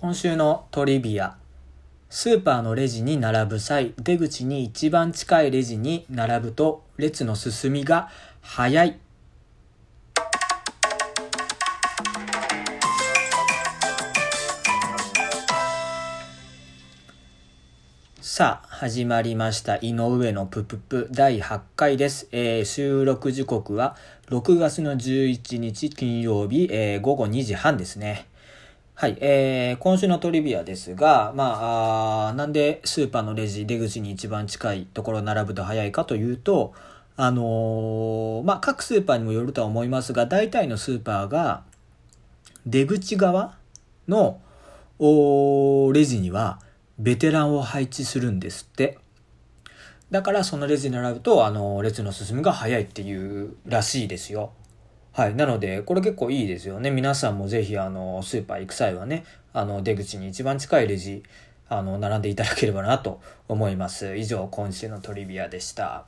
今週のトリビア。スーパーのレジに並ぶ際、出口に一番近いレジに並ぶと、列の進みが早い。さあ、始まりました。井上のプププ第8回です。えー収録時刻は6月の11日金曜日、えー午後2時半ですね。はい、えー今週のトリビアですが、まあ、あなんでスーパーのレジ出口に一番近いところ並ぶと早いかというと、あのーまあ、各スーパーにもよるとは思いますが、大体のスーパーが出口側のおレジにはベテランを配置するんですって。だからそのレジに並ぶと、あの、列の進みが早いっていうらしいですよ。はい。なので、これ結構いいですよね。皆さんもぜひ、あの、スーパー行く際はね、あの、出口に一番近いレジ、あの、並んでいただければなと思います。以上、今週のトリビアでした。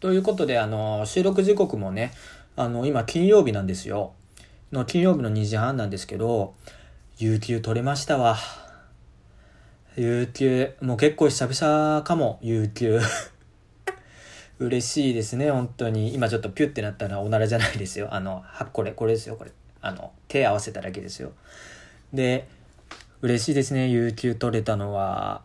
ということで、あの、収録時刻もね、あの、今金曜日なんですよ。の金曜日の2時半なんですけど、有給取れましたわ。有給、もう結構久々かも、有給。嬉しいですね、本当に。今ちょっとピュってなったのはおならじゃないですよ。あの、は、これ、これですよ、これ。あの、手合わせただけですよ。で、嬉しいですね、有給取れたのは。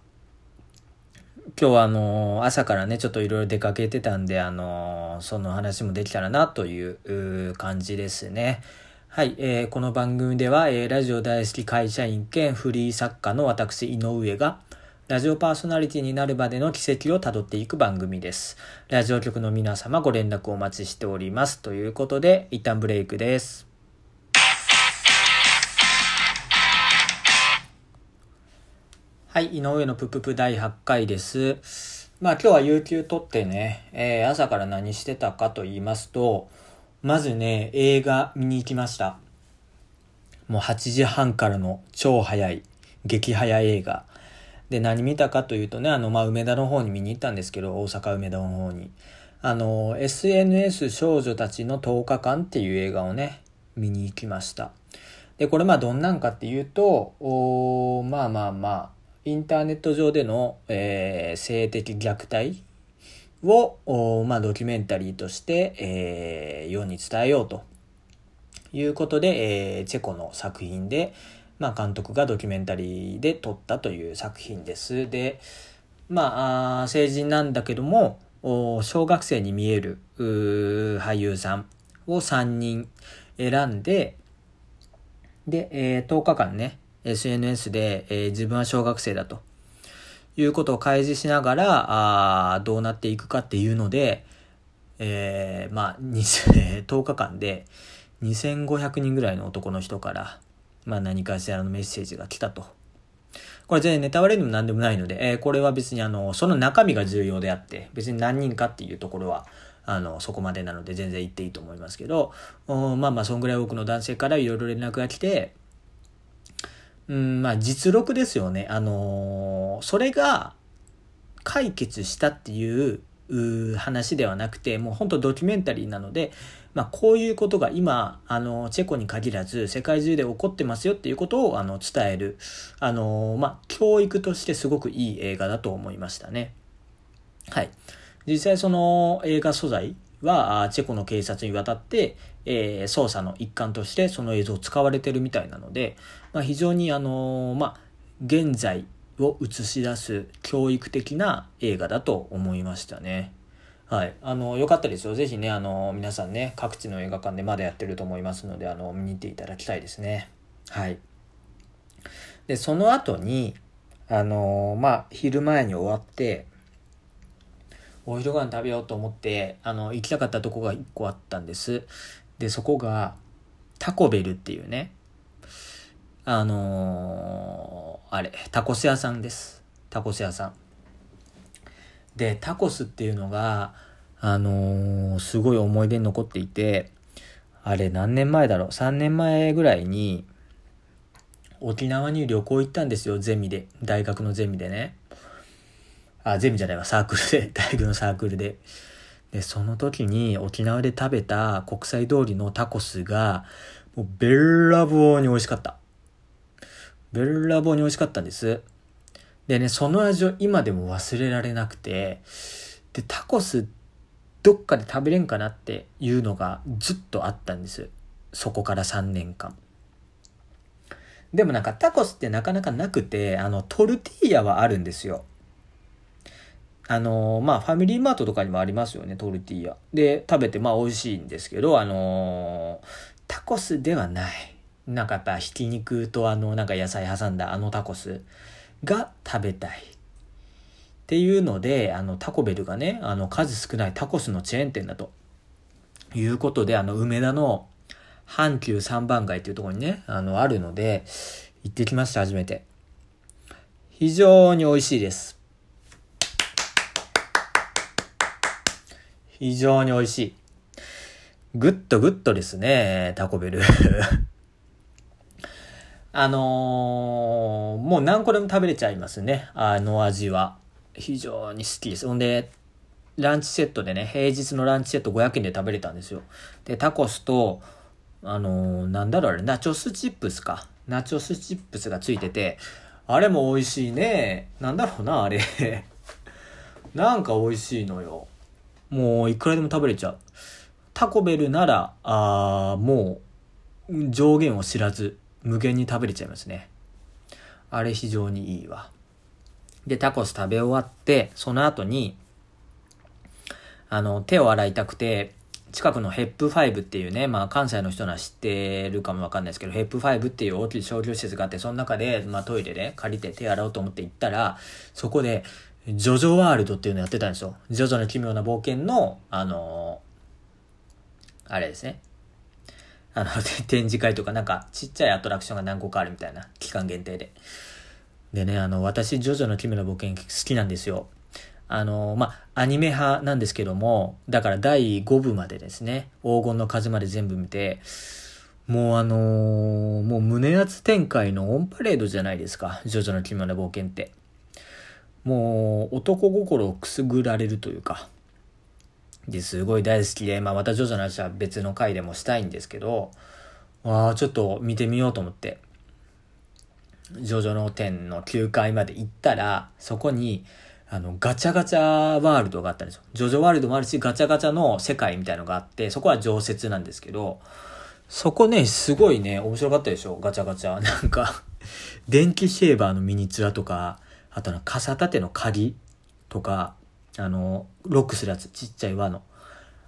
今日はあの朝からね、ちょっといろいろ出かけてたんで、あのその話もできたらなという感じですね。はい、えーこの番組では、えーラジオ大好き会社員兼フリー作家の私、井上が、ラジオパーソナリティになるまでの軌跡をたどっていく番組です。ラジオ局の皆様ご連絡お待ちしております。ということで、一旦ブレイクです。はい、井上のぷぷぷ第8回です。まあ今日は有給取ってね、えー朝から何してたかと言いますと、まずね、映画見に行きました。もう8時半からの超早い、激早映画。で、何見たかというとね、あの、まあ、梅田の方に見に行ったんですけど、大阪梅田の方に。あの、SNS 少女たちの10日間っていう映画をね、見に行きました。で、これまあどんなんかっていうと、おまあまあまあ、インターネット上での、えー性的虐待を、おまあドキュメンタリーとして、えー世に伝えようということで、えーチェコの作品で、まあ監督がドキュメンタリーで撮ったという作品です。で、まあ、成人なんだけども、小学生に見える俳優さんを3人選んで、で、えー10日間ね、SNS で、えー自分は小学生だということを開示しながら、あどうなっていくかっていうので、えーまあ、10 日間で2500人ぐらいの男の人から、まあ何かしらのメッセージが来たと。これ全然ネタバレにも何でもないので、えーこれは別にあの、その中身が重要であって、別に何人かっていうところは、あの、そこまでなので全然言っていいと思いますけど、おまあまあ、そんぐらい多くの男性からいろいろ連絡が来て、うん、まあ実録ですよね。あのーそれが解決したっていう話ではなくて、もう本当ドキュメンタリーなので、まあこういうことが今、あの、チェコに限らず世界中で起こってますよっていうことをあの伝える、あのまあ教育としてすごくいい映画だと思いましたね。はい。実際その映画素材はチェコの警察に渡って、えー捜査の一環としてその映像を使われてるみたいなので、まあ、非常にあのまあ、現在を映し出す教育的な映画だと思いましたね。はい。あの、よかったですよ。ぜひね、あの、皆さんね、各地の映画館でまだやってると思いますので、あの、見に行っていただきたいですね。はい。で、その後に、あの、まあ、昼前に終わって、お昼ご飯食べようと思って、あの、行きたかったとこが一個あったんです。で、そこが、タコベルっていうね、あのーあれ、タコス屋さんです。タコス屋さん。で、タコスっていうのが、あのーすごい思い出に残っていて、あれ何年前だろう ?3 年前ぐらいに、沖縄に旅行行ったんですよ、ゼミで。大学のゼミでね。あ、ゼミじゃないわ、サークルで、大学のサークルで。で、その時に沖縄で食べた国際通りのタコスが、もうべらぼうに美味しかった。べらぼうに美味しかったんです。でね、その味を今でも忘れられなくて、で、タコスどっかで食べれんかなっていうのがずっとあったんです。そこから3年間。でもなんかタコスってなかなかなくて、あの、トルティーヤはあるんですよ。あのまあ、ファミリーマートとかにもありますよね、トルティーヤ。で、食べて、まあ、美味しいんですけど、あのタコスではない。なんかやっぱ、ひき肉とあの、なんか野菜挟んだあのタコスが食べたい。っていうので、あの、タコベルがね、あの、数少ないタコスのチェーン店だと。いうことで、あの、梅田の阪急三番街っていうところにね、あの、あるので、行ってきました、初めて。非常に美味しいです。非常に美味しい。ぐっとぐっとですね、タコベル。あのー、もう何個でも食べれちゃいますね。あの味は。非常に好きです。ほんで、ランチセットでね、平日のランチセット500円で食べれたんですよ。で、タコスと、あのー、なんだろうあれ、ナチョスチップスか。ナチョスチップスがついてて、あれも美味しいね。なんだろうな、あれ。なんか美味しいのよ。もういくらでも食べれちゃう。タコベルなら、あもう上限を知らず無限に食べれちゃいますね。あれ非常にいいわ。で、タコス食べ終わって、その後に、あの、手を洗いたくて、近くのヘップ5っていうね、まあ関西の人なら知ってるかもわかんないですけど、ヘップ5っていう大きい商業施設があって、その中で、まあトイレで借りて手洗おうと思って行ったら、そこで、ジョジョワールドっていうのやってたんですよ。ジョジョの奇妙な冒険の、あのー、あれですね。あの、展示会とかなんかちっちゃいアトラクションが何個かあるみたいな、期間限定で。でね、あの、私、ジョジョの奇妙な冒険好きなんですよ。あの、ま、アニメ派なんですけども、だから第5部までですね、黄金の風まで全部見て、もうあのー、もう胸圧展開のオンパレードじゃないですか、ジョジョの奇妙な冒険って。もう男心をくすぐられるというか、ですごい大好きで、まあまたジョジョの話は別の回でもしたいんですけど、ああ、ちょっと見てみようと思って、ジョジョの店の9階まで行ったら、そこに、あの、ガチャガチャワールドがあったんですよ。ジョジョワールドもあるし、ガチャガチャの世界みたいのがあって、そこは常設なんですけど、そこね、すごいね、面白かったでしょ？ガチャガチャ。なんか電気シェーバーのミニチュアとか、あとの傘立ての鍵とか、あの、ロックするやつ、ちっちゃい輪の。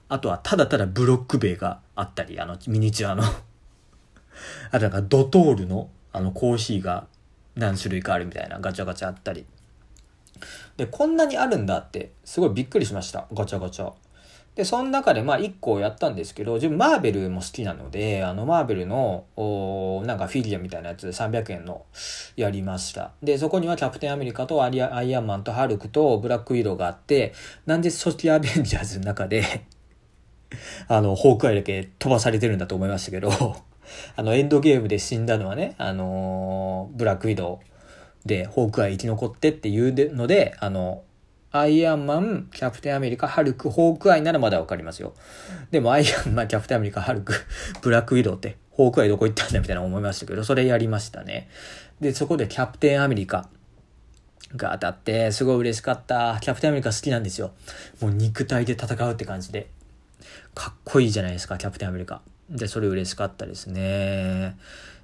あとはただただブロック塀があったり、あの、ミニチュアの あとなんかドトールの、あの、コーヒーが何種類かあるみたいなガチャガチャあったり。で、こんなにあるんだって、すごいびっくりしました。ガチャガチャ。で、その中でまあ1個やったんですけど、自分マーベルも好きなので、あのマーベルの、おなんかフィギュアみたいなやつ300円のやりました。で、そこにはキャプテンアメリカとアリアアイアンマンとハルクとブラックウィドウがあって、なんでソキアベンジャーズの中で あの、ホークアイだけ飛ばされてるんだと思いましたけど あの、エンドゲームで死んだのはね、あのー、ブラックウィドウで、ホークアイ生き残ってっていうので、あの、アイアンマン、キャプテンアメリカ、ハルク、ホークアイならまだわかりますよ。でもアイアンマン、キャプテンアメリカ、ハルク、ブラックウィドウって、ホークアイどこ行ったんだみたいな思いましたけど、それやりましたね。で、そこでキャプテンアメリカが当たって、すごい嬉しかった。キャプテンアメリカ好きなんですよ。もう肉体で戦うって感じで。かっこいいじゃないですか、キャプテンアメリカ。で、それ嬉しかったですね。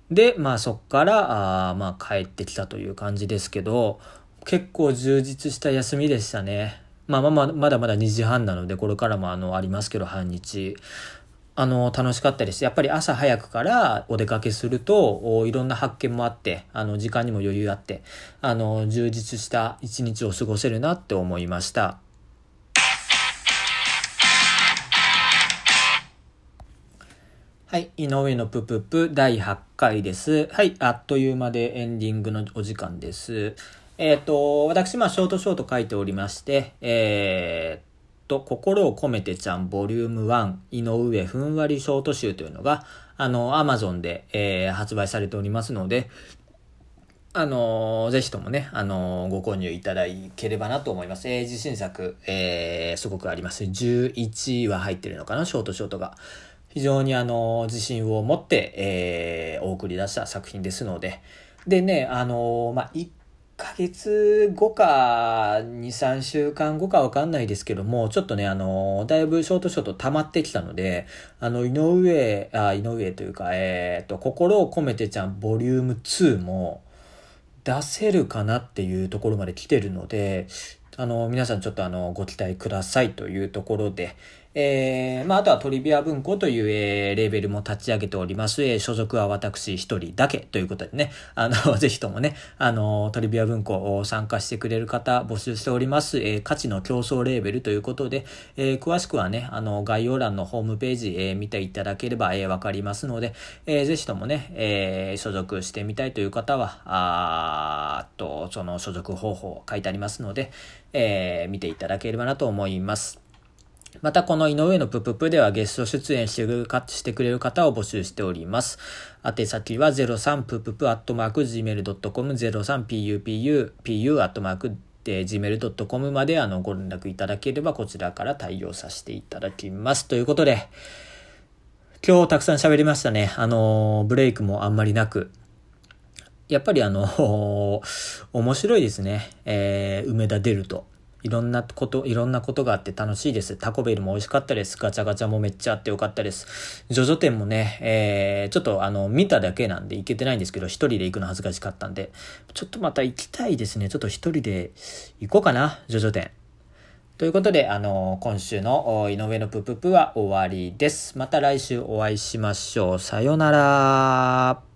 で、まあそっから、あまあ帰ってきたという感じですけど、結構充実した休みでしたね。まあまあま、だまだ2時半なので、これからもあの、ありますけど、半日。あの、楽しかったです。やっぱり朝早くからお出かけすると、いろんな発見もあって、あの、時間にも余裕あって、あの、充実した一日を過ごせるなって思いました。はい。井上のぷぷぷ第8回です。はい。あっという間でエンディングのお時間です。えっ、と、私、まあ、ショートショート書いておりまして、えー、と、心を込めてちゃんボリューム1、井上ふんわりショート集というのが、あの、アマゾンで、えー、発売されておりますので、あのぜひともね、あのご購入いただければなと思います。えー、自信作、えー、すごくあります。11位は入ってるのかな、ショートショートが。非常にあの自信を持って、えー、お送り出した作品ですので、でね、あの、まあ、ヶ月後か、2、3週間後かわかんないですけども、ちょっとね、あの、だいぶショートショート溜まってきたので、あの、井上、あ、井上というか、えっ、と、心を込めてちゃんボリューム2も出せるかなっていうところまで来てるので、あの、皆さんちょっとあの、ご期待くださいというところで、えー、まあ、あとはトリビア文庫という、えー、レーベルも立ち上げております。えー、所属は私一人だけということでね、あの、ぜひともね、あの、トリビア文庫を参加してくれる方募集しております。えー、価値の競争レーベルということで、えー、詳しくはね、あの、概要欄のホームページ、えー、見ていただければ、えー、わかりますので、えー、ぜひともね、えー、所属してみたいという方は、あと、その所属方法書いてありますので、えー、見ていただければなと思います。またこの井上のぷぷぷではゲスト出演してるかしてくれる方を募集しております。宛先は03ぷぷぷアットマーク gmail.com 03pupu pu アットマーク gmail.com まであのご連絡いただければこちらから対応させていただきます。ということで、今日たくさん喋りましたね。あの、ブレイクもあんまりなく。やっぱりあの、面白いですね。えー、梅田出ると。いろんなこと、いろんなことがあって楽しいです。タコベルも美味しかったです。ガチャガチャもめっちゃあってよかったです。ジョジョ店もね、えー、ちょっとあの、見ただけなんで行けてないんですけど、一人で行くの恥ずかしかったんで、ちょっとまた行きたいですね。ちょっと一人で行こうかな、ジョジョ店。ということで、あの、今週の井上のプププは終わりです。また来週お会いしましょう。さよなら。